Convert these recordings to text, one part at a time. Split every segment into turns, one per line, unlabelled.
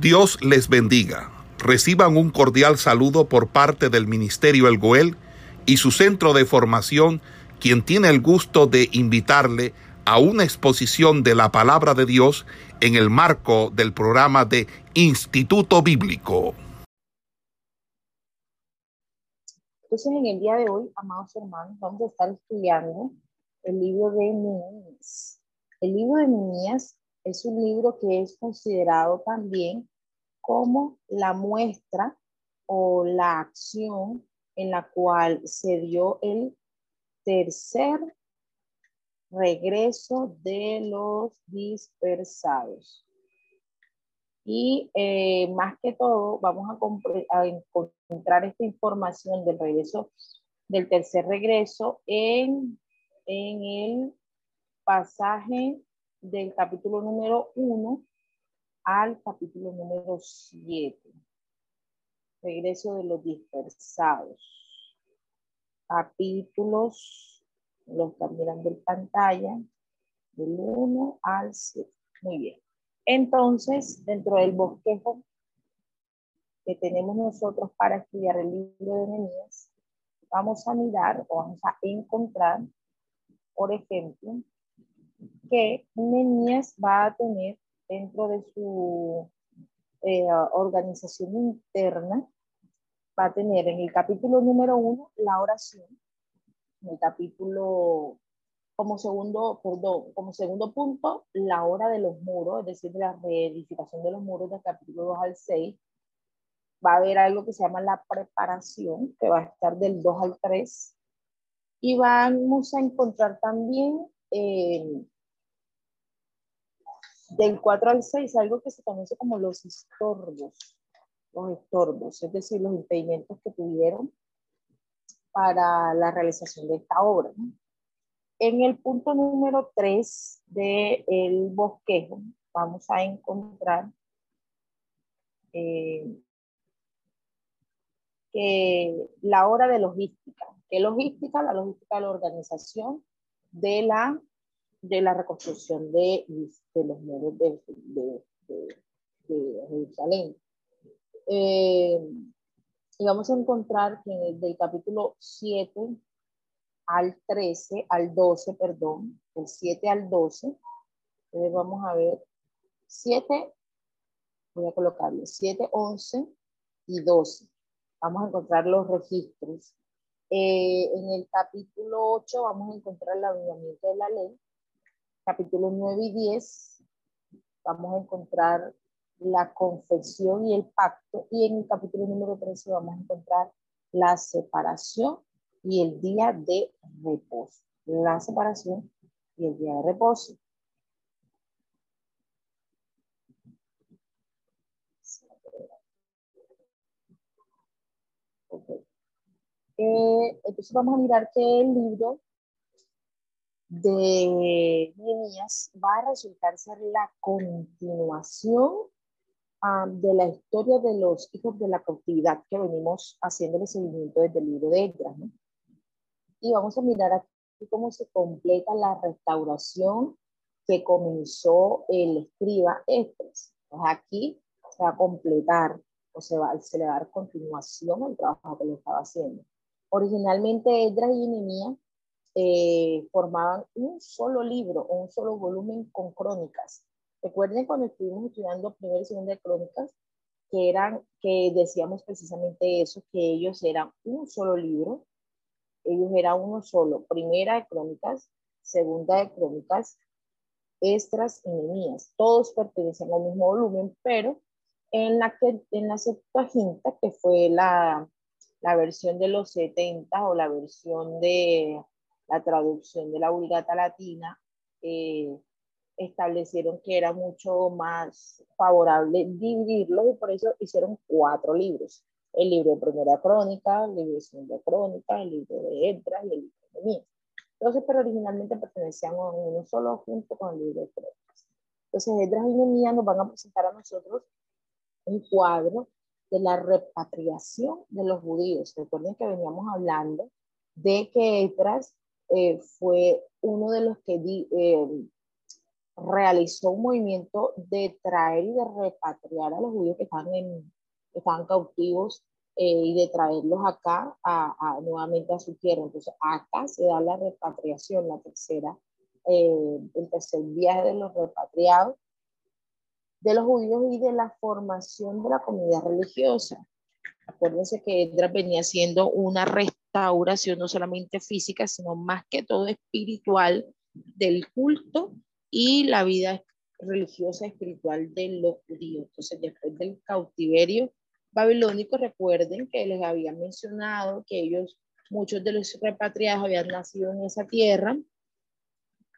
Dios les bendiga. Reciban un cordial saludo por parte del Ministerio El Goel y su centro de formación, quien tiene el gusto de invitarle a una exposición de la palabra de Dios en el marco del programa de Instituto Bíblico.
Entonces, en el día de hoy, amados hermanos, vamos a estar estudiando el libro de Nehemías. El libro de Nehemías es un libro que es considerado también como la muestra o la acción en la cual se dio el tercer regreso de los dispersados. Y eh, más que todo, vamos a, a, encontrar esta información del regreso, del tercer regreso en, en el pasaje del capítulo número 1 al capítulo número 7. Regreso de los dispersados. Capítulos, los están mirando en pantalla, del 1 al 7. Muy bien. Entonces, dentro del bosquejo que tenemos nosotros para estudiar el libro de Nehemías, vamos a mirar o vamos a encontrar, por ejemplo, que Nehemías va a tener dentro de su eh, organización interna, va a tener en el capítulo número uno la oración, en el capítulo como segundo, perdón, como segundo punto, la hora de los muros, es decir, la reedificación de los muros del capítulo 2 al 6. Va a haber algo que se llama la preparación, que va a estar del 2 al 3. Y vamos a encontrar también eh, del 4 al 6, algo que se conoce como los estorbos, los estorbos, es decir, los impedimentos que tuvieron para la realización de esta obra. En el punto número 3 del bosquejo vamos a encontrar eh, que la hora de logística. ¿Qué logística? La logística de la organización de la de la reconstrucción de, de los muros de, de, de Jerusalén. Eh, y vamos a encontrar que del capítulo 7 al 13, al 12, perdón, del 7 al 12, entonces vamos a ver 7, voy a colocarlo, 7, 11 y 12. Vamos a encontrar los registros. Eh, en el capítulo 8 vamos a encontrar el avivamiento de la ley capítulo 9 y 10 vamos a encontrar la confesión y el pacto y en el capítulo número 13 vamos a encontrar la separación y el día de reposo. La separación y el día de reposo. Eh, entonces vamos a mirar que el libro de Nehemías va a resultar ser la continuación de la historia de los hijos de la cautividad que venimos haciendo el seguimiento desde el libro de Edras. Y vamos a mirar aquí cómo se completa la restauración que comenzó el escriba Esdras. Pues aquí se va a completar o se, va, se le va a dar continuación al trabajo que lo estaba haciendo. Originalmente Edras y Nehemías eh, formaban un solo libro o un solo volumen con crónicas. Recuerden cuando estuvimos estudiando primera y segunda de crónicas, que eran, que decíamos precisamente eso, que ellos eran un solo libro, ellos eran uno solo, primera de crónicas, segunda de crónicas, extras y Nehemías. Todos pertenecen al mismo volumen, pero en la, que, en la Septuaginta, que fue la, la versión de los 70 o la versión de la traducción de la Vulgata Latina, eh, establecieron que era mucho más favorable dividirlo y por eso hicieron cuatro libros. El libro de Primera Crónica, el libro de Segunda Crónica, el libro de Edras y el libro de Mías. Entonces, pero originalmente pertenecían a uno solo junto con el libro de Crónicas. Entonces, Edras y Nehemías nos van a presentar a nosotros un cuadro de la repatriación de los judíos. Recuerden que veníamos hablando de que Edras eh, fue uno de los que eh, realizó un movimiento de traer y de repatriar a los judíos que estaban, en, estaban cautivos eh, y de traerlos acá a, nuevamente a su tierra. Entonces, acá se da la repatriación, la tercera, el tercer viaje de los repatriados de los judíos y de la formación de la comunidad religiosa. Acuérdense que Edras venía siendo una restauración no solamente física, sino más que todo espiritual del culto y la vida religiosa espiritual de los judíos. Entonces, después del cautiverio babilónico, recuerden que les había mencionado que ellos, muchos de los repatriados habían nacido en esa tierra,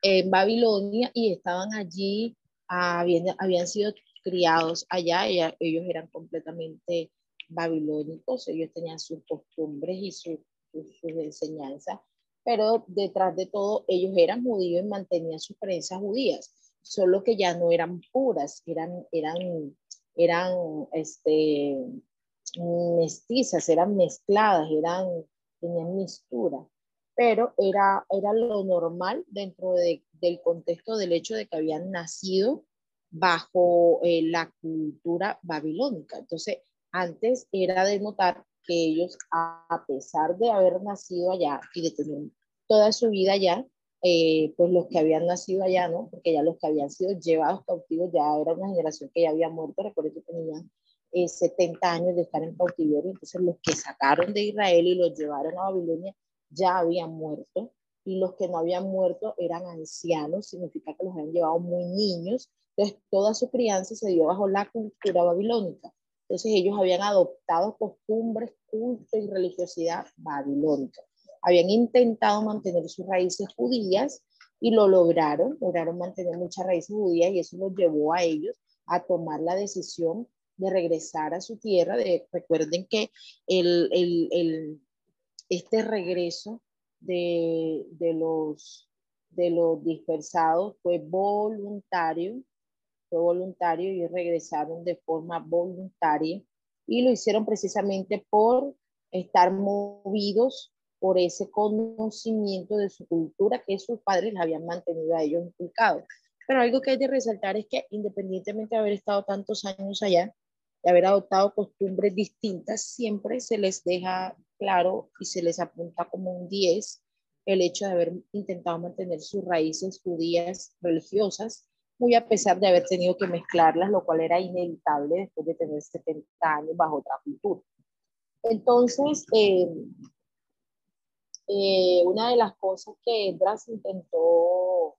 en Babilonia, y estaban allí, habían, habían sido criados allá, ellos eran completamente babilónicos, ellos tenían sus costumbres y sus enseñanzas pero detrás de todo ellos eran judíos y mantenían sus creencias judías, solo que ya no eran puras, eran, eran, eran este, mestizas, eran mezcladas, eran, tenían mixtura, pero era, era lo normal dentro de, del contexto del hecho de que habían nacido bajo eh, la cultura babilónica. Entonces, antes era de notar que ellos, a pesar de haber nacido allá y de tener toda su vida allá, eh, pues los que habían nacido allá, ¿no? Porque ya los que habían sido llevados cautivos ya era una generación que ya había muerto, recuerdo que tenían 70 eh, años de estar en cautiverio, entonces los que sacaron de Israel y los llevaron a Babilonia ya habían muerto, y los que no habían muerto eran ancianos, significa que los habían llevado muy niños, entonces toda su crianza se dio bajo la cultura babilónica. Entonces ellos habían adoptado costumbres, culto y religiosidad babilónica habían intentado mantener sus raíces judías y lo lograron, lograron mantener muchas raíces judías y eso los llevó a ellos a tomar la decisión de regresar a su tierra. De, recuerden que el, el, el, este regreso de, de, los, de los dispersados fue voluntario, fue voluntario y regresaron de forma voluntaria y lo hicieron precisamente por estar movidos por ese conocimiento de su cultura que sus padres habían mantenido a ellos inculcados. Pero algo que hay de resaltar es que independientemente de haber estado tantos años allá, de haber adoptado costumbres distintas, siempre se les deja claro y se les apunta como un 10 el hecho de haber intentado mantener sus raíces judías religiosas, muy a pesar de haber tenido que mezclarlas, lo cual era inevitable después de tener 70 años bajo otra cultura. Entonces, eh, eh, una de las cosas que Edras intentó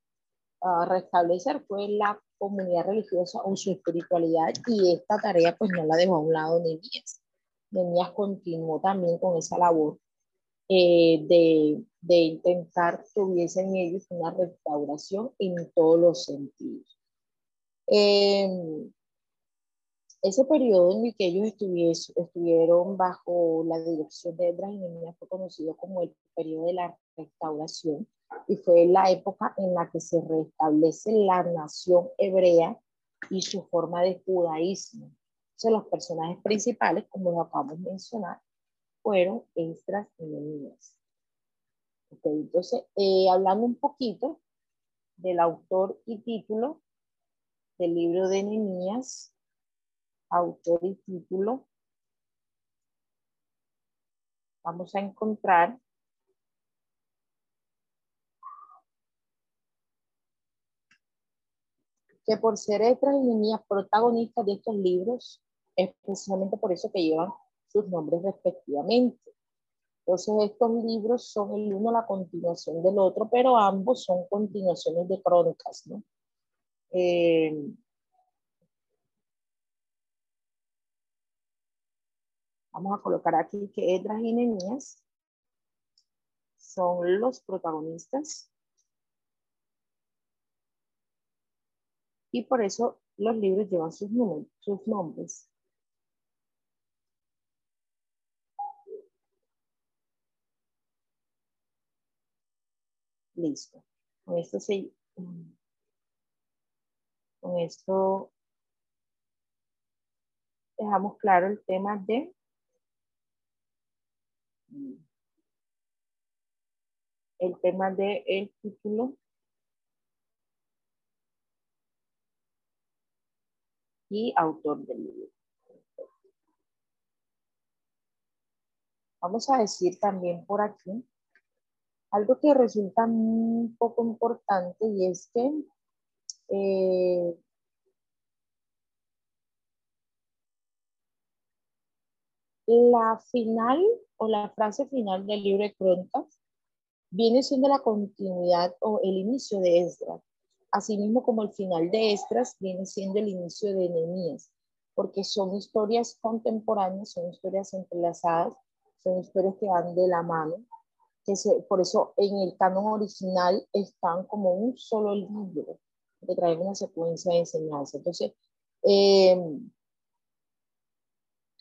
ah, restablecer fue la comunidad religiosa o su espiritualidad y esta tarea pues no la dejó a un lado Nehemías. Nehemías continuó también con esa labor eh, de, de, intentar que hubiese en ellos una restauración en todos los sentidos. Eh, ese periodo en el que ellos estuvieron bajo la dirección de Edras y fue conocido como el periodo de la restauración y fue la época en la que se restablece la nación hebrea y su forma de judaísmo. Entonces, los personajes principales, como lo acabamos de mencionar, fueron Esdras y Nehemías. entonces, eh, hablando un poquito del autor y título del libro de Nehemías, autor y título, vamos a encontrar que por ser estas y protagonistas de estos libros, es precisamente por eso que llevan sus nombres respectivamente. Entonces, estos libros son el uno la continuación del otro, pero ambos son continuaciones de crónicas, ¿no? Eh, Vamos a colocar aquí que Edras y Nehemías son los protagonistas. Y por eso los libros llevan sus, sus nombres. Listo. Con esto se, con esto dejamos claro el tema de el tema del el título y autor del libro. Vamos a decir también por aquí algo que resulta un poco importante y es que eh, la final o la frase final del libro de Crónicas viene siendo la continuidad o el inicio de Esdras, asimismo como el final de Esdras viene siendo el inicio de Nehemías, porque son historias contemporáneas, son historias entrelazadas, son historias que van de la mano, que por eso en el canon original están como un solo libro, que trae una secuencia de enseñanza. Entonces, eh,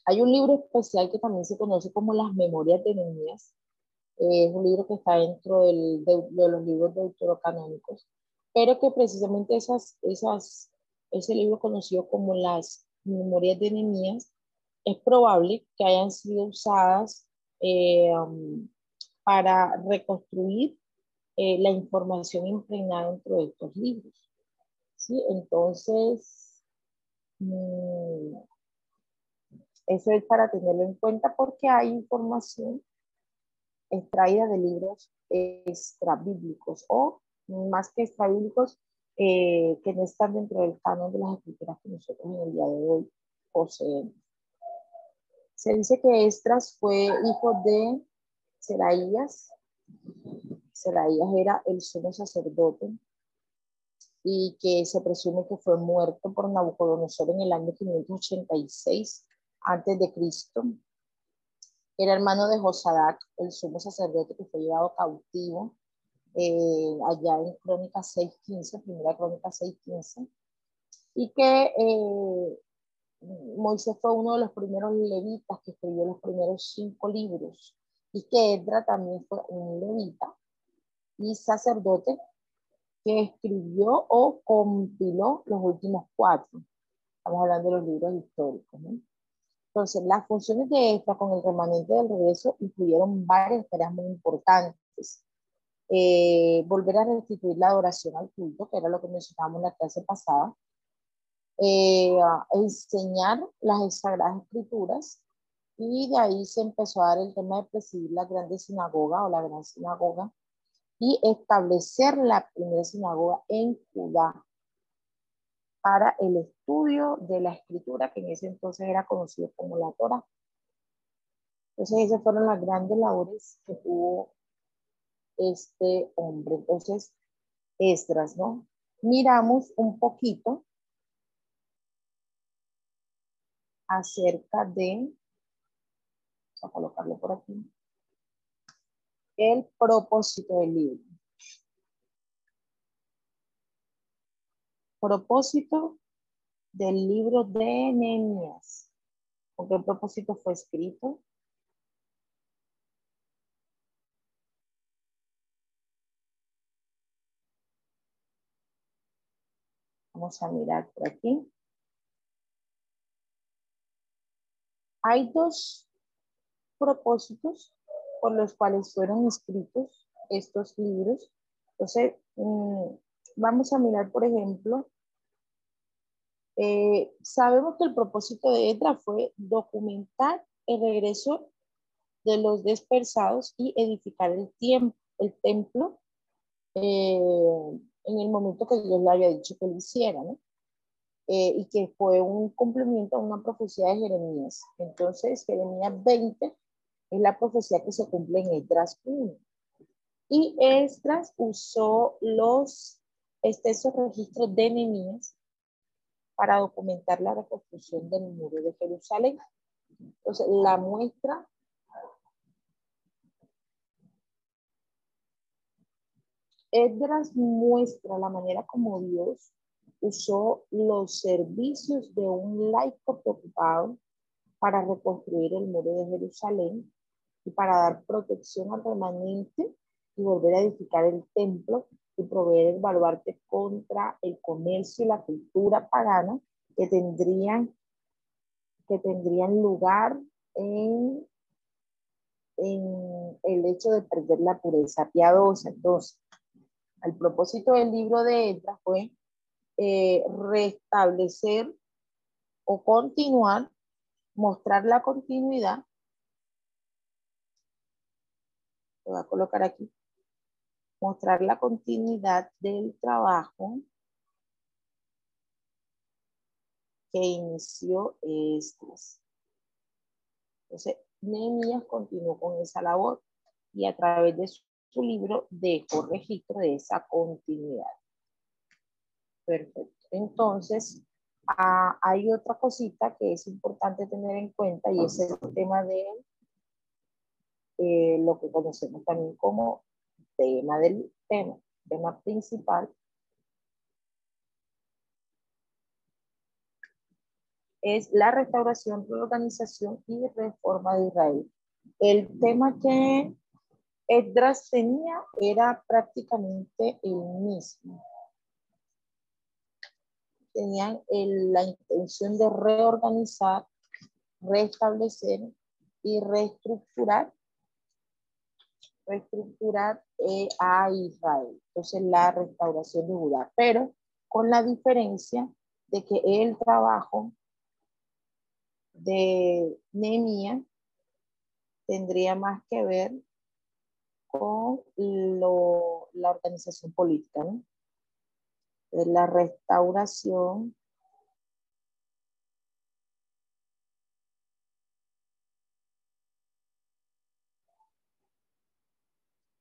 hay un libro especial que también se conoce como Las Memorias de Nehemías. es un libro que está dentro del, de, los libros deuterocanónicos, pero que precisamente esas, esas, ese libro conocido como Las Memorias de Nehemías es probable que hayan sido usadas eh, um, para reconstruir eh, la información impregnada dentro de estos libros. ¿sí? Entonces, mm, eso es para tenerlo en cuenta porque hay información extraída de libros extrabíblicos o más que extrabíblicos eh, que no están dentro del canon de las escrituras que nosotros en el día de hoy poseemos. Se dice que Estras fue hijo de Seraías. Era el sumo sacerdote y que se presume que fue muerto por Nabucodonosor en el año 586 antes de Cristo. Era hermano de Josadac, el sumo sacerdote que fue llevado cautivo eh, allá en Crónica 6.15, primera Crónica 6.15, y que eh, Moisés fue uno de los primeros levitas que escribió los primeros cinco libros, y que Edra también fue un levita y sacerdote que escribió o compiló los últimos cuatro. Estamos hablando de los libros históricos. ¿no? Entonces, las funciones de esta con el remanente del regreso incluyeron varias tareas muy importantes. Eh, volver a restituir la adoración al culto, que era lo que mencionábamos en la clase pasada. Eh, enseñar las sagradas escrituras y de ahí se empezó a dar el tema de presidir la grande sinagoga o la gran sinagoga y establecer la primera sinagoga en Judá para el estudio de la escritura, que en ese entonces era conocido como la Torah. Entonces, esas fueron las grandes labores que tuvo este hombre. Entonces, Estras, ¿no? Miramos un poquito acerca de, a colocarlo por aquí, el propósito del libro. Propósito del libro de Nehemías. ¿Con qué propósito fue escrito? Vamos a mirar por aquí. Hay dos propósitos por los cuales fueron escritos estos libros. Entonces, mm, vamos a mirar, por ejemplo, eh, sabemos que el propósito de EDRA fue documentar el regreso de los dispersados y edificar el, tiempo, el templo eh, en el momento que Dios le había dicho que lo hiciera, ¿no? Eh, y que fue un cumplimiento a una profecía de Jeremías. Entonces, Jeremías 20 es la profecía que se cumple en Esdras 1. Y Esdras usó los extensos registros de Nehemías para documentar la reconstrucción del muro de Jerusalén. Entonces, la muestra Esdras muestra la manera como Dios usó los servicios de un laico preocupado para reconstruir el muro de Jerusalén para dar protección al remanente y volver a edificar el templo y proveer el baluarte contra el comercio y la cultura pagana que tendrían, que tendrían lugar en, en el hecho de perder la pureza piadosa. Entonces, el propósito del libro de Edra fue eh, restablecer o continuar, mostrar la continuidad. Lo voy a colocar aquí. Mostrar la continuidad del trabajo que inició Esdras. Entonces, Nehemías continuó con esa labor y a través de su libro dejó registro de esa continuidad. Perfecto. Entonces, ah, hay otra cosita que es importante tener en cuenta y es el tema de eh, lo que conocemos también como tema del tema, tema principal. Es la restauración, reorganización y reforma de Israel. El tema que Esdras tenía era prácticamente el mismo tenían la intención de reorganizar, restablecer y reestructurar, reestructurar eh, a Israel. Entonces la restauración de Judá, pero con la diferencia de que el trabajo de Nehemías tendría más que ver con la organización política, ¿no? la restauración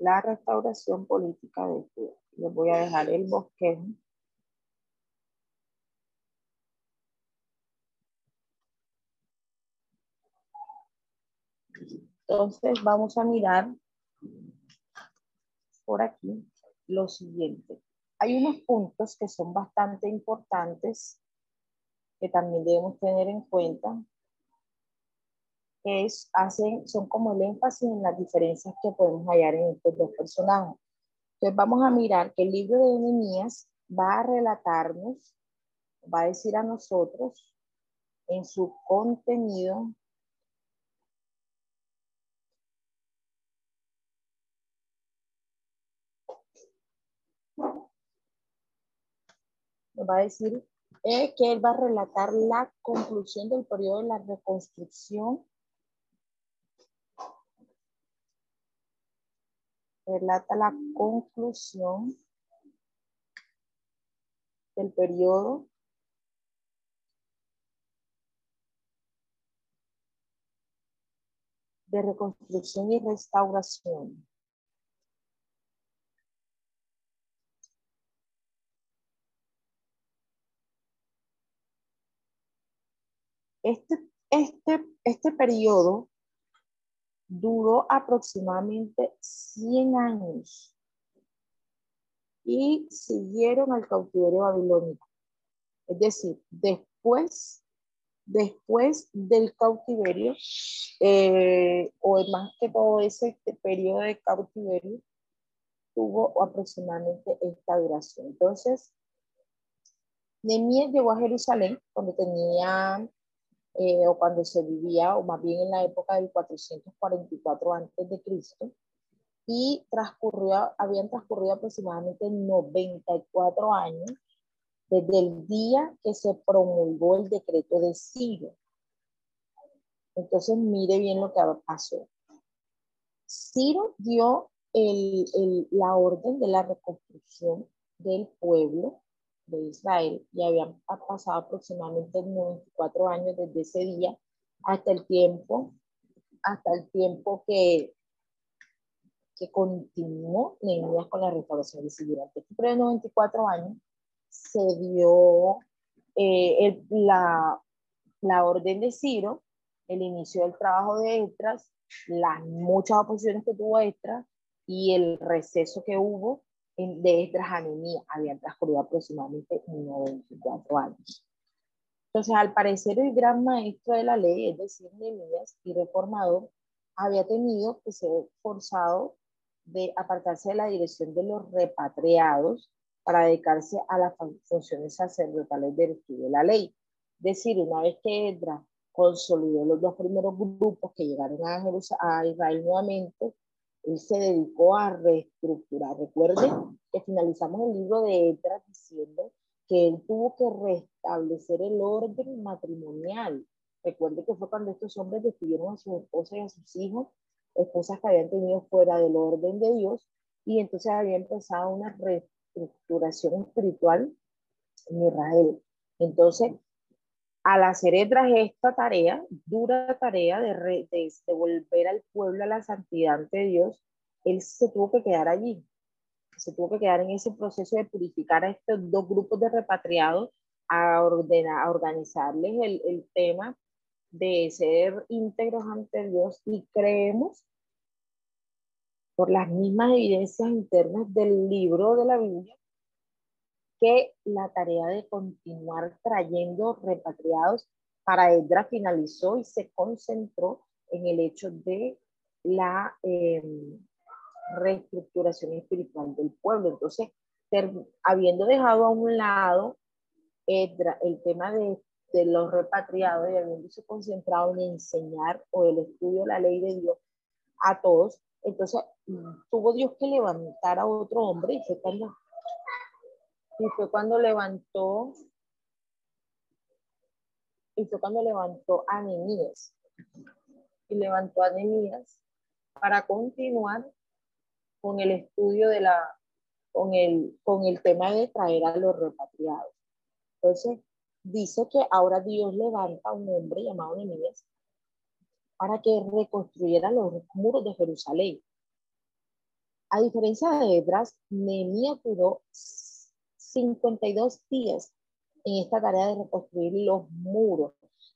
La restauración política de Cuba. Les voy a dejar el bosquejo. Entonces vamos a mirar por aquí lo siguiente. Hay unos puntos que son bastante importantes que también debemos tener en cuenta, es, hacen, son como el énfasis en las diferencias que podemos hallar en estos dos personajes. Entonces vamos a mirar que el libro de Nehemías va a relatarnos, va a decir a nosotros en su contenido va a decir que él va a relatar la conclusión del periodo de la reconstrucción. Relata la conclusión del periodo de reconstrucción y restauración. Este, este, este periodo duró aproximadamente 100 años y siguieron al cautiverio babilónico. Es decir, después, después del cautiverio, eh, o más que todo ese periodo de cautiverio, tuvo aproximadamente esta duración. Entonces, Nemías llegó a Jerusalén cuando tenía eh, o cuando se vivía, o más bien en la época del 444 a.C., y transcurrió, habían transcurrido aproximadamente 94 años desde el día que se promulgó el decreto de Ciro. Entonces, mire bien lo que pasó. Ciro dio el, el, la orden de la reconstrucción del pueblo de Israel y habían pasado aproximadamente 94 años desde ese día hasta el tiempo, hasta el tiempo que, que continuó Nehemías con la restauración de. Durante estos 94 años se dio eh, la, la orden de Ciro, el inicio del trabajo de Estras, las muchas oposiciones que tuvo Estras y el receso que hubo de Esdras a habían transcurrido aproximadamente 94 años. Entonces, al parecer, el gran maestro de la ley, es decir, Nehemías y reformador, había tenido que ser forzado de apartarse de la dirección de los repatriados para dedicarse a las funciones sacerdotales del estudio de la ley. Es decir, una vez que Esdras consolidó los dos primeros grupos que llegaron a Israel nuevamente, él se dedicó a reestructurar. Recuerden que finalizamos el libro de Esdras diciendo que él tuvo que restablecer el orden matrimonial. Recuerde que fue cuando estos hombres despidieron a su esposa y a sus hijos, esposas que habían tenido fuera del orden de Dios, y entonces había empezado una reestructuración espiritual en Israel. Entonces, al hacer esta tarea, dura tarea de, de, de volver al pueblo a la santidad ante Dios, él se tuvo que quedar allí. Se tuvo que quedar en ese proceso de purificar a estos dos grupos de repatriados, a, ordenar, a organizarles el, el tema de ser íntegros ante Dios. Y creemos por las mismas evidencias internas del libro de la Biblia que la tarea de continuar trayendo repatriados para Edra finalizó y se concentró en el hecho de la eh, reestructuración espiritual del pueblo. Entonces, habiendo dejado a un lado el, tema de, de, los repatriados y habiéndose concentrado en enseñar o el estudio de la ley de Dios a todos, entonces tuvo Dios que levantar a otro hombre y fue cuando, y fue cuando levantó y fue cuando levantó a Nehemías y levantó a Nehemías para continuar con el estudio de la, con el, con el tema de traer a los repatriados. Entonces, dice que ahora Dios levanta a un hombre llamado Nehemías para que reconstruyera los muros de Jerusalén. A diferencia de Edras, Nehemías duró 52 días en esta tarea de reconstruir los muros.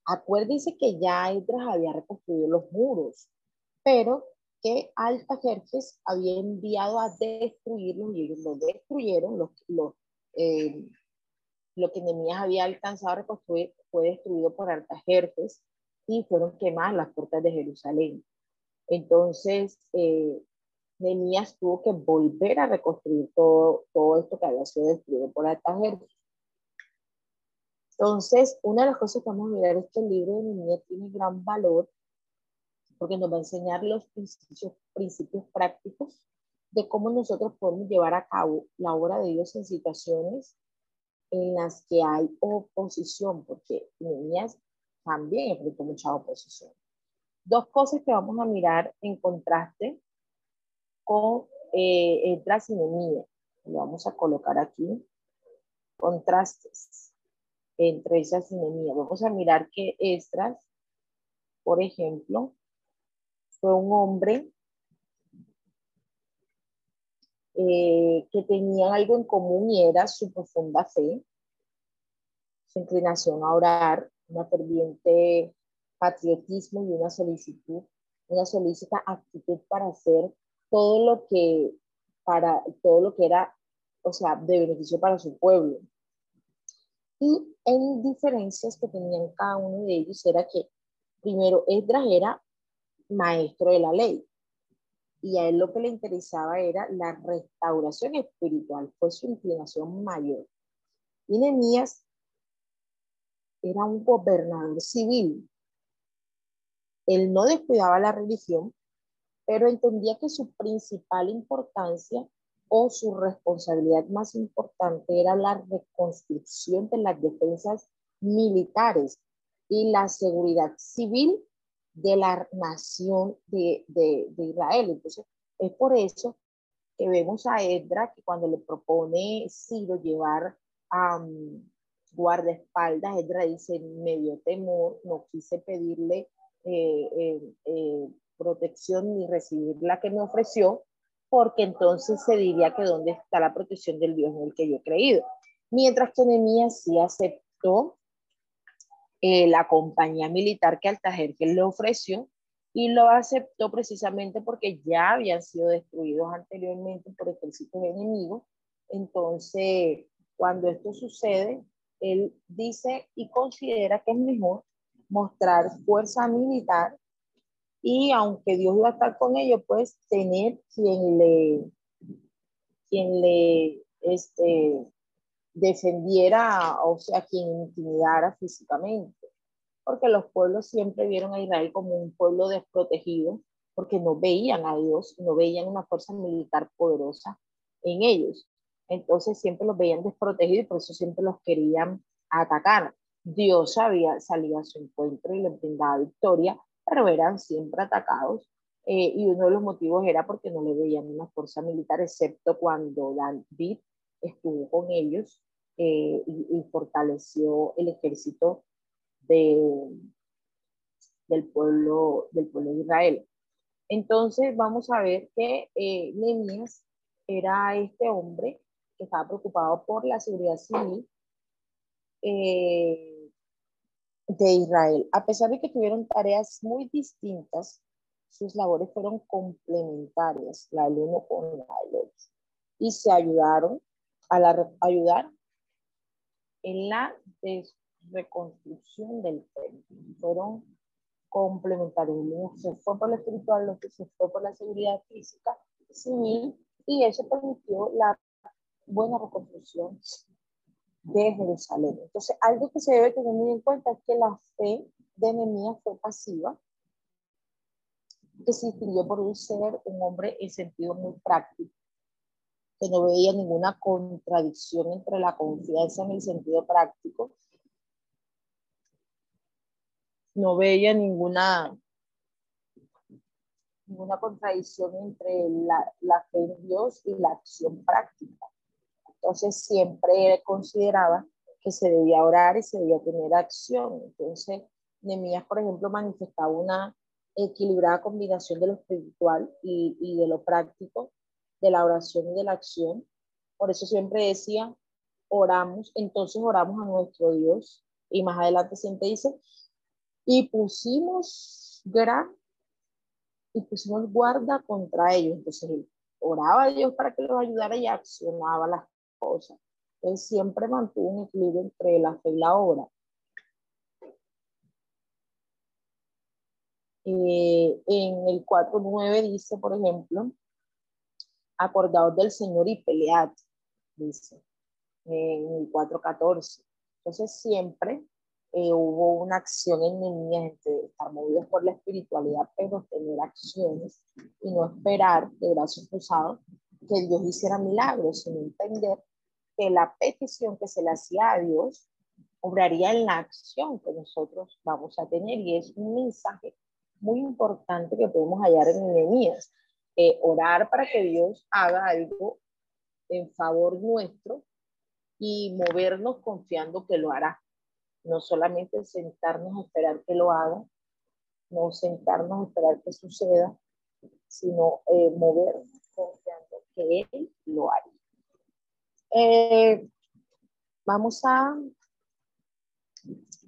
Acuérdense que ya Edras había reconstruido los muros, pero que Altajerjes había enviado a destruirlos y ellos lo destruyeron. Los, los, eh, lo que Nemías había alcanzado a reconstruir fue destruido por Altajerjes y fueron quemadas las puertas de Jerusalén. Entonces, eh, Nemías tuvo que volver a reconstruir todo, todo esto que había sido destruido por Altajerjes. Entonces, una de las cosas que vamos a mirar es que el libro de Nemías tiene gran valor porque nos va a enseñar los principios, principios prácticos de cómo nosotros podemos llevar a cabo la obra de Dios en situaciones en las que hay oposición, porque niñas también enfrentó mucha oposición. Dos cosas que vamos a mirar en contraste con eh, Lo vamos a colocar aquí. Contrastes entre esas y Vamos a mirar que Esdras, por ejemplo, fue un hombre eh, que tenía algo en común y era su profunda fe, su inclinación a orar, una ferviente patriotismo y una solicitud, una solícita actitud para hacer todo lo que para todo lo que era, o sea, de beneficio para su pueblo. Y en diferencias que tenían cada uno de ellos era que primero Esdras era maestro de la ley. Y a él lo que le interesaba era la restauración espiritual, fue su inclinación mayor. Y Nehemías era un gobernador civil. Él no descuidaba la religión, pero entendía que su principal importancia o su responsabilidad más importante era la reconstrucción de las defensas militares y la seguridad civil de la nación de, de, de, Israel. Entonces, es por eso que vemos a Edra que cuando le propone Ciro llevar a um, guardaespaldas, Edra dice, me dio temor, no quise pedirle eh, eh, eh, protección ni recibir la que me ofreció, porque entonces se diría que dónde está la protección del Dios en el que yo he creído. Mientras que Nehemías sí aceptó eh, la compañía militar que Altajerjes le ofreció y lo aceptó precisamente porque ya habían sido destruidos anteriormente por ejércitos enemigos Entonces, cuando esto sucede, él dice y considera que es mejor mostrar fuerza militar y aunque Dios iba a estar con ellos, pues tener quien le, quien le este, defendiera, o sea, quien intimidara físicamente. Porque los pueblos siempre vieron a Israel como un pueblo desprotegido, porque no veían a Dios, no veían una fuerza militar poderosa en ellos. Entonces siempre los veían desprotegidos y por eso siempre los querían atacar. Dios había, salía a su encuentro y les brindaba victoria, pero eran siempre atacados. Eh, y uno de los motivos era porque no le veían una fuerza militar, excepto cuando David estuvo con ellos eh, y, fortaleció el ejército de, del, pueblo, del pueblo de Israel. Entonces vamos a ver que eh, era este hombre que estaba preocupado por la seguridad civil eh, de Israel. A pesar de que tuvieron tareas muy distintas, sus labores fueron complementarias, la del uno con la del otro, y se ayudaron a la, ayudar en la reconstrucción del templo. Fueron complementarios. Uno se fue por lo espiritual, lo que se fue por la seguridad física, civil, y eso permitió la buena reconstrucción de Jerusalén. Entonces, algo que se debe tener muy en cuenta es que la fe de Nehemías fue pasiva, que se distinguió por un ser, un hombre en sentido muy práctico, que no veía ninguna contradicción entre la confianza en el sentido práctico, no veía ninguna, ninguna contradicción entre la, la fe en Dios y la acción práctica. Entonces siempre consideraba que se debía orar y se debía tener acción. Entonces, Nemías, por ejemplo, manifestaba una equilibrada combinación de lo espiritual y, y, de lo práctico, de la oración y de la acción. Por eso siempre decía, oramos, entonces oramos a nuestro Dios. Y más adelante siempre dice, y pusimos gran, y pusimos guarda contra ellos. Entonces oraba a Dios para que los ayudara y accionaba las cosas. Él siempre mantuvo un equilibrio entre la fe y la obra. Eh, en el 4.9 dice, por ejemplo, acordados del Señor y pelead, dice, en el 4.14. Entonces siempre eh, hubo una acción en mí entre estar movidos por la espiritualidad, pero tener acciones y no esperar de brazos cruzados que Dios hiciera milagros, sino entender que la petición que se le hacía a Dios obraría en la acción que nosotros vamos a tener. Y es un mensaje muy importante que podemos hallar en Nehemías. Eh, orar para que Dios haga algo en favor nuestro y movernos confiando que lo hará. No solamente sentarnos a esperar que lo haga, no sentarnos a esperar que suceda, sino eh, movernos confiando que Él lo hará. Eh, vamos a,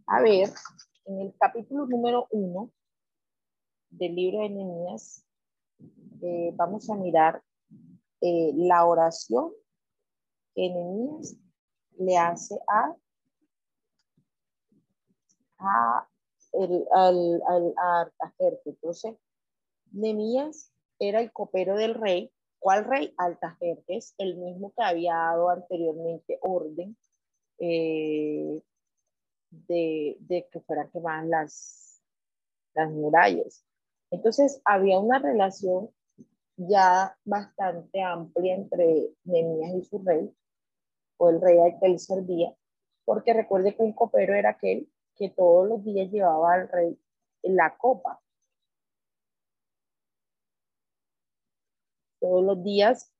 a ver en el capítulo número uno del libro de Nehemías, eh, vamos a mirar eh, la oración que Nehemías le hace a, a el, al, al, a Entonces, Nehemías era el copero del rey ¿Cuál rey? Altajerjes, el mismo que había dado anteriormente orden eh, de, de, que fueran quemadas las, las murallas. Entonces había una relación ya bastante amplia entre Nemías y su rey, o el rey al que él servía, porque recuerde que un copero era aquel que todos los días llevaba al rey la copa todos los días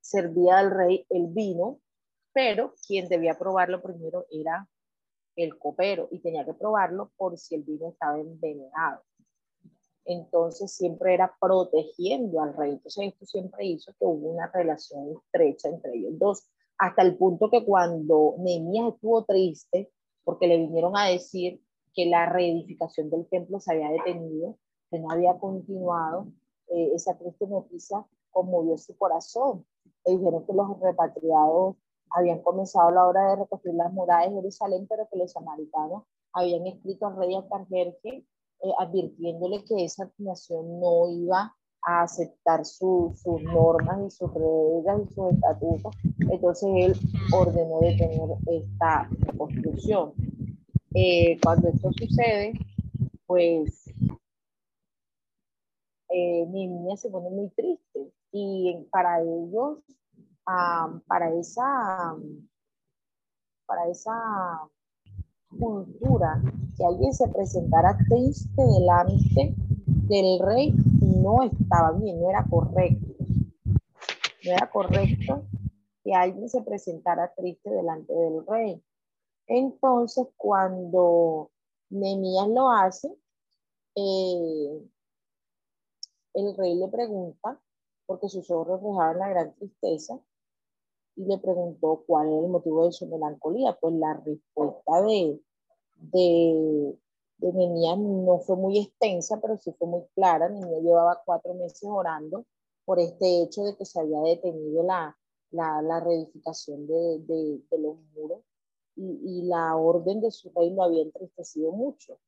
servía al rey el vino, pero quien debía probarlo primero era el copero y tenía que probarlo por si el vino estaba envenenado. Entonces siempre era protegiendo al rey. Entonces esto siempre hizo que hubo una relación estrecha entre ellos dos, hasta el punto que cuando Nehemías estuvo triste porque le vinieron a decir que la reedificación del templo se había detenido, que no había continuado, eh, esa triste noticia conmovió su corazón, le dijeron que los repatriados habían comenzado la hora de reconstruir las murallas de Jerusalén, pero que los samaritanos habían escrito al rey Artajerje eh, advirtiéndole que esa nación no iba a aceptar sus normas y sus reglas y sus estatutos. Entonces él ordenó detener esta reconstrucción. Eh, cuando esto sucede, pues eh, se pone muy triste y para ellos, para esa, para esa cultura, que alguien se presentara triste delante del rey no estaba bien, no era correcto. No era correcto que alguien se presentara triste delante del rey. Entonces, cuando Nemías lo hace, eh, el rey le pregunta, porque sus ojos reflejaban la gran tristeza, y le preguntó cuál era el motivo de su melancolía. Pues la respuesta de, de, de no fue muy extensa, pero sí fue muy clara. Niña llevaba cuatro meses orando por este hecho de que se había detenido la, la, la reedificación de, de, de, los muros y, y, la orden de su rey lo había entristecido mucho.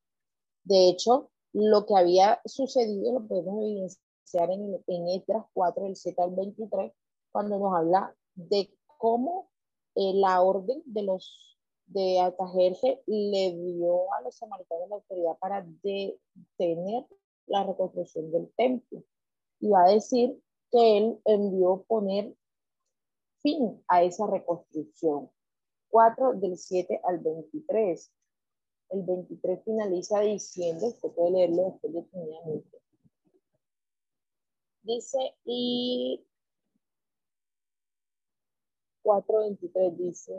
De hecho, lo que había sucedido lo podemos evidenciar en, en Etras 4, del 7 al 23, cuando nos habla de cómo eh, la orden de los de Atajerje le dio a los samaritanos la autoridad para detener la reconstrucción del templo. Y va a decir que él envió poner fin a esa reconstrucción. 4 del 7 al 23. El 23 finaliza diciendo, usted puede leerlo después detenidamente. Dice, y 4.23 dice,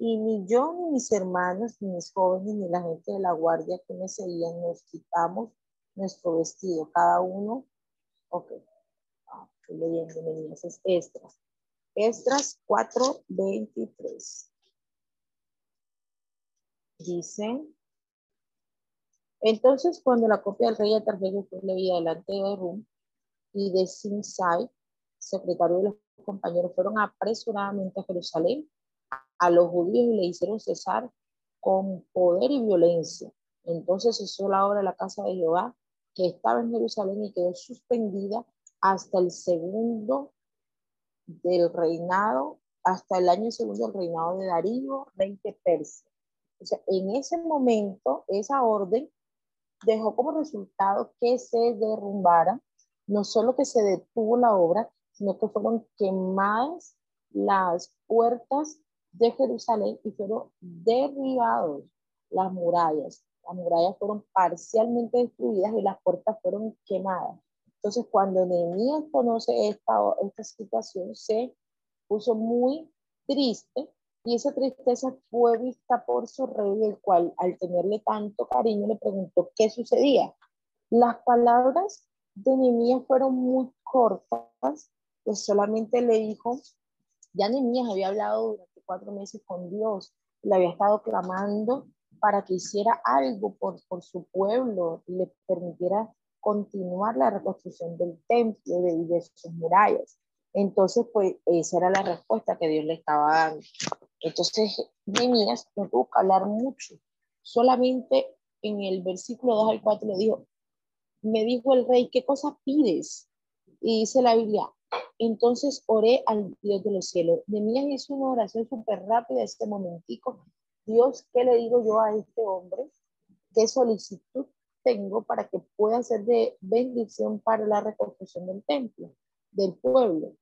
Y ni yo, ni mis hermanos, ni mis jóvenes, ni la gente de la guardia que me seguían, nos quitamos nuestro vestido, cada uno. Ok, ah, estoy leyendo, niñas, es Estras. Estras 4.23. Dice, entonces, cuando la copia del rey Atarjejo fue leída delante de Rum y de Simsai, secretario de los compañeros, fueron apresuradamente a Jerusalén a los judíos y le hicieron cesar con poder y violencia. Entonces cesó la obra de la casa de Jehová que estaba en Jerusalén y quedó suspendida hasta el segundo del reinado, hasta el año segundo del reinado de Darío, rey de Persia. O sea, en ese momento, esa orden dejó como resultado que se derrumbara, no solo que se detuvo la obra, sino que fueron quemadas las puertas de Jerusalén y fueron derribados las murallas. Las murallas fueron parcialmente destruidas y las puertas fueron quemadas. Entonces, cuando Nehemías conoce esta, esta situación, se puso muy triste y esa tristeza fue vista por su rey, el cual al tenerle tanto cariño le preguntó qué sucedía. Las palabras de Nehemías fueron muy cortas, pues solamente le dijo, ya Nehemías había hablado durante cuatro meses con Dios, le había estado clamando para que hiciera algo por, por su pueblo le permitiera continuar la reconstrucción del templo y de sus murallas. Entonces, pues esa era la respuesta que Dios le estaba dando. Entonces, Nehemías no tuvo que hablar mucho. Solamente en el versículo 2 al 4 le dijo, me dijo el rey, ¿qué cosa pides? Y dice la Biblia, entonces oré al Dios de los cielos. Nehemías hizo una oración súper rápida este momentico. Dios, ¿qué le digo yo a este hombre? ¿Qué solicitud tengo para que pueda ser de bendición para la reconstrucción del templo, del pueblo?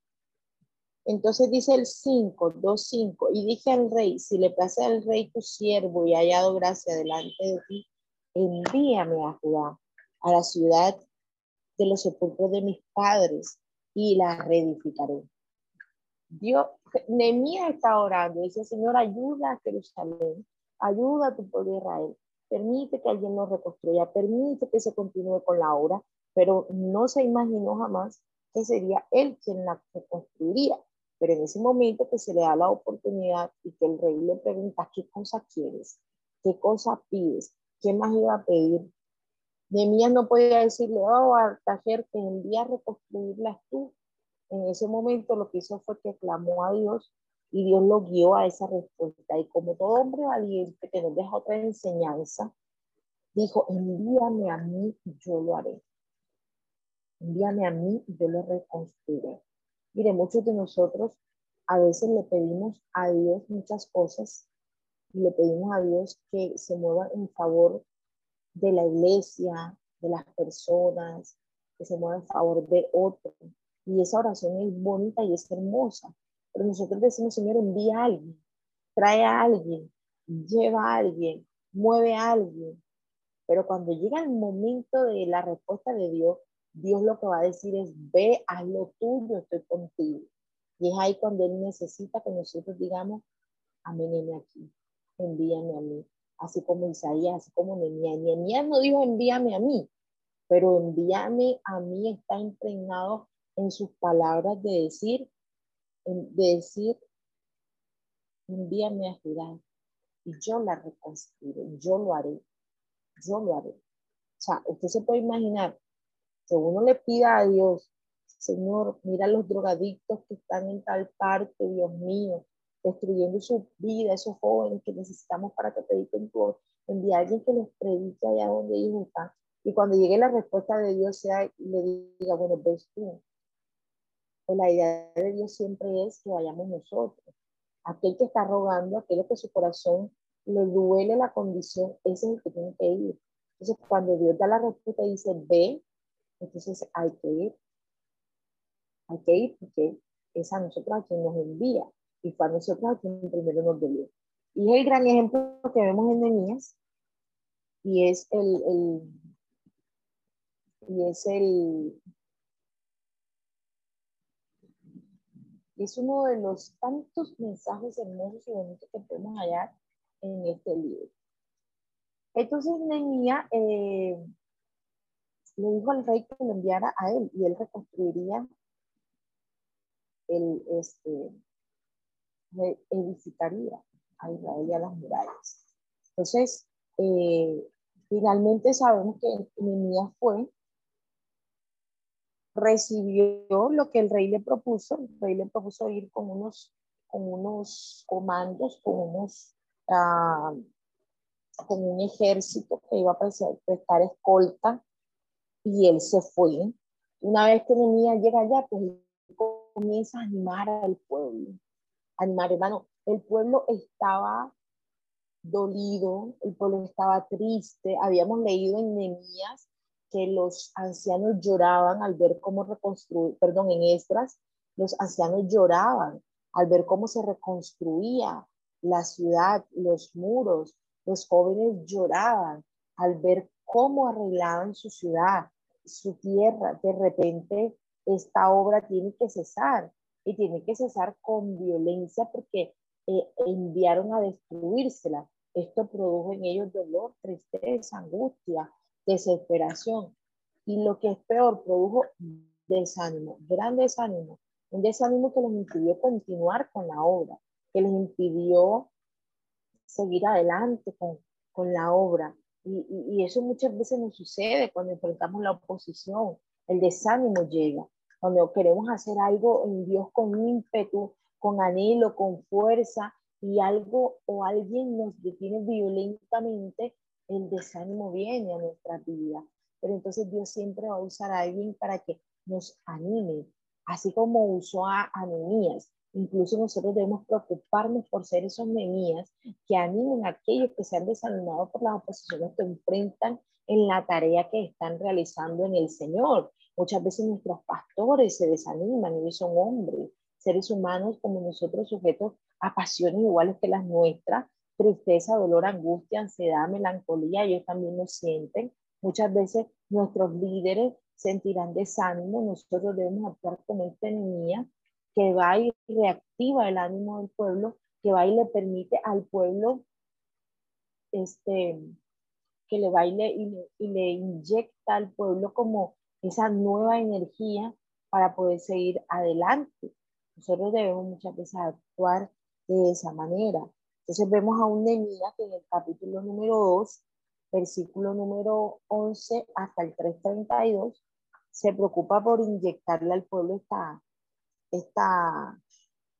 Entonces dice el 5, 2, 5, y dije al rey, si le place al rey tu siervo y hallado gracia delante de ti, envíame a Judá, a la ciudad de los sepulcros de mis padres, y la reedificaré. Dios, Nemía está orando, dice, Señor, ayuda a Jerusalén, ayuda a tu pueblo Israel, permite que alguien lo reconstruya, permite que se continúe con la obra, pero no se imaginó jamás que sería él quien la reconstruiría. Pero en ese momento que se le da la oportunidad y que el rey le pregunta, ¿qué cosa quieres? ¿Qué cosa pides? ¿Qué más iba a pedir? Nehemías no podía decirle, oh, al taller que envía a reconstruirlas tú. En ese momento lo que hizo fue que clamó a Dios y Dios lo guió a esa respuesta. Y como todo hombre valiente que nos deja otra enseñanza, dijo, envíame a mí yo lo haré. Envíame a mí yo lo reconstruiré. Mire, muchos de nosotros a veces le pedimos a Dios muchas cosas y le pedimos a Dios que se mueva en favor de la iglesia, de las personas, que se mueva en favor de otros. Y esa oración es bonita y es hermosa. Pero nosotros decimos, Señor, envía a alguien, trae a alguien, lleva a alguien, mueve a alguien. Pero cuando llega el momento de la respuesta de Dios, Dios lo que va a decir es, ve, haz lo tuyo, estoy contigo. Y es ahí cuando Él necesita que nosotros digamos, amén, aquí, envíame a mí. Así como Isaías, así como Nehemías. Nehemías no dijo, envíame a mí, pero envíame a mí está impregnado en sus palabras de decir, de decir, envíame a Judá y yo la reconstruiré, yo lo haré, yo lo haré. O sea, usted se puede imaginar que uno le pida a Dios, Señor, mira los drogadictos que están en tal parte, Dios mío, destruyendo su vida, esos jóvenes que necesitamos para que prediquen tu envía a alguien que les predique allá donde ellos están. Y cuando llegue la respuesta de Dios, sea, le diga, bueno, ves tú. La idea de Dios siempre es que vayamos nosotros. Aquel que está rogando, aquel que su corazón le duele la condición, ese es el que tiene que ir. Entonces, cuando Dios da la respuesta y dice, ve, entonces hay que ir. Hay que ir porque es a nosotros a quien nos envía y fue a nosotros a quien primero nos dolió. Y es el gran ejemplo que vemos en Nehemías y es el, y es el es uno de los tantos mensajes hermosos y bonitos que podemos hallar en este libro. Entonces Nehemías eh, le dijo al rey que lo enviara a él y él reconstruiría el, este, edificaría a Israel y a las murallas. Entonces, eh, finalmente sabemos que Nehemías fue, recibió lo que el rey le propuso, el rey le propuso ir con unos, con unos comandos, con unos, ah, con un ejército que iba a prestar escolta y él se fue. Una vez que Nehemías llega allá, pues comienza a animar al pueblo animar, hermano. El pueblo estaba dolido, el pueblo estaba triste. Habíamos leído en Nehemías que los ancianos lloraban al ver cómo reconstruir, perdón, en Estras, los ancianos lloraban al ver cómo se reconstruía la ciudad, los muros. Los jóvenes lloraban al ver cómo arreglaban su ciudad, su tierra. De repente, esta obra tiene que cesar y tiene que cesar con violencia porque eh, enviaron a destruírsela. Esto produjo en ellos dolor, tristeza, angustia, desesperación. Y lo que es peor, produjo desánimo, gran desánimo. Un desánimo que les impidió continuar con la obra, que les impidió seguir adelante con, con la obra. Y, y, y eso muchas veces nos sucede cuando enfrentamos la oposición. El desánimo llega cuando queremos hacer algo en Dios con ímpetu, con anhelo, con fuerza, y algo o alguien nos detiene violentamente, el desánimo viene a nuestra vida. Pero entonces Dios siempre va a usar a alguien para que nos anime, así como usó a Anemías. Incluso nosotros debemos preocuparnos por ser esos Nemías que animen a aquellos que se han desanimado por las oposiciones que enfrentan en la tarea que están realizando en el Señor. Muchas veces nuestros pastores se desaniman, ellos son hombres, seres humanos como nosotros, sujetos a pasiones iguales que las nuestras, tristeza, dolor, angustia, ansiedad, melancolía, ellos también lo sienten. Muchas veces nuestros líderes sentirán desánimo, nosotros debemos actuar como esta enemiga que va y reactiva el ánimo del pueblo, que va y le permite al pueblo este, que le va y le, y le inyecta al pueblo como esa nueva energía para poder seguir adelante. Nosotros debemos muchas veces actuar de esa manera. Entonces vemos a un Nehemías que en el capítulo número 2 versículo número 11 hasta el 332, se preocupa por inyectarle al pueblo esta, esta,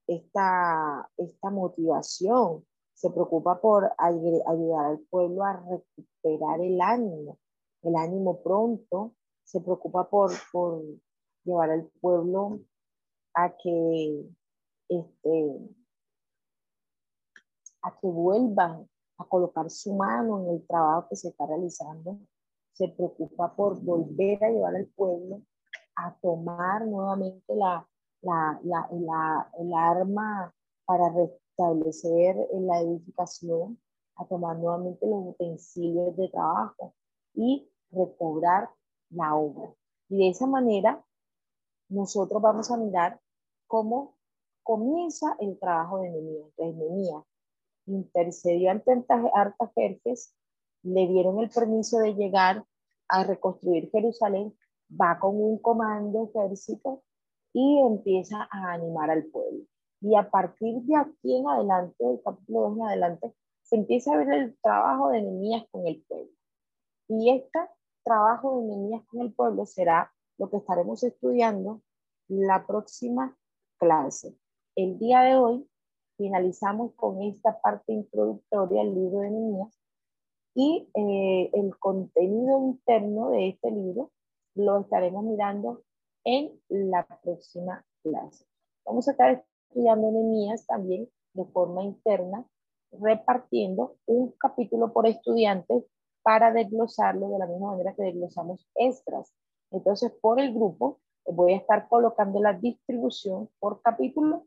esta, esta motivación, se preocupa por ayudar al pueblo a recuperar el ánimo, el ánimo pronto, se preocupa por, por llevar al pueblo a que, este, a que vuelvan a colocar su mano en el trabajo que se está realizando, se preocupa por volver a llevar al pueblo a tomar nuevamente la, la, la, el arma para restablecer la edificación, a tomar nuevamente los utensilios de trabajo y recobrar la obra. Y de esa manera, nosotros vamos a mirar cómo comienza el trabajo de Nehemías intercedió ante Artajerjes, le dieron el permiso de llegar a reconstruir Jerusalén, va con un comando ejército y empieza a animar al pueblo. Y a partir de aquí en adelante, del capítulo 2 en adelante, se empieza a ver el trabajo de Nehemías con el pueblo. Y este trabajo de Nehemías con el pueblo será lo que estaremos estudiando la próxima clase. El día de hoy finalizamos con esta parte introductoria del libro de Nehemías y eh, el contenido interno de este libro lo estaremos mirando en la próxima clase. Vamos a estar estudiando Nehemías también de forma interna, repartiendo un capítulo por estudiante para desglosarlo de la misma manera que desglosamos extras. Entonces, por el grupo, voy a estar colocando la distribución por capítulo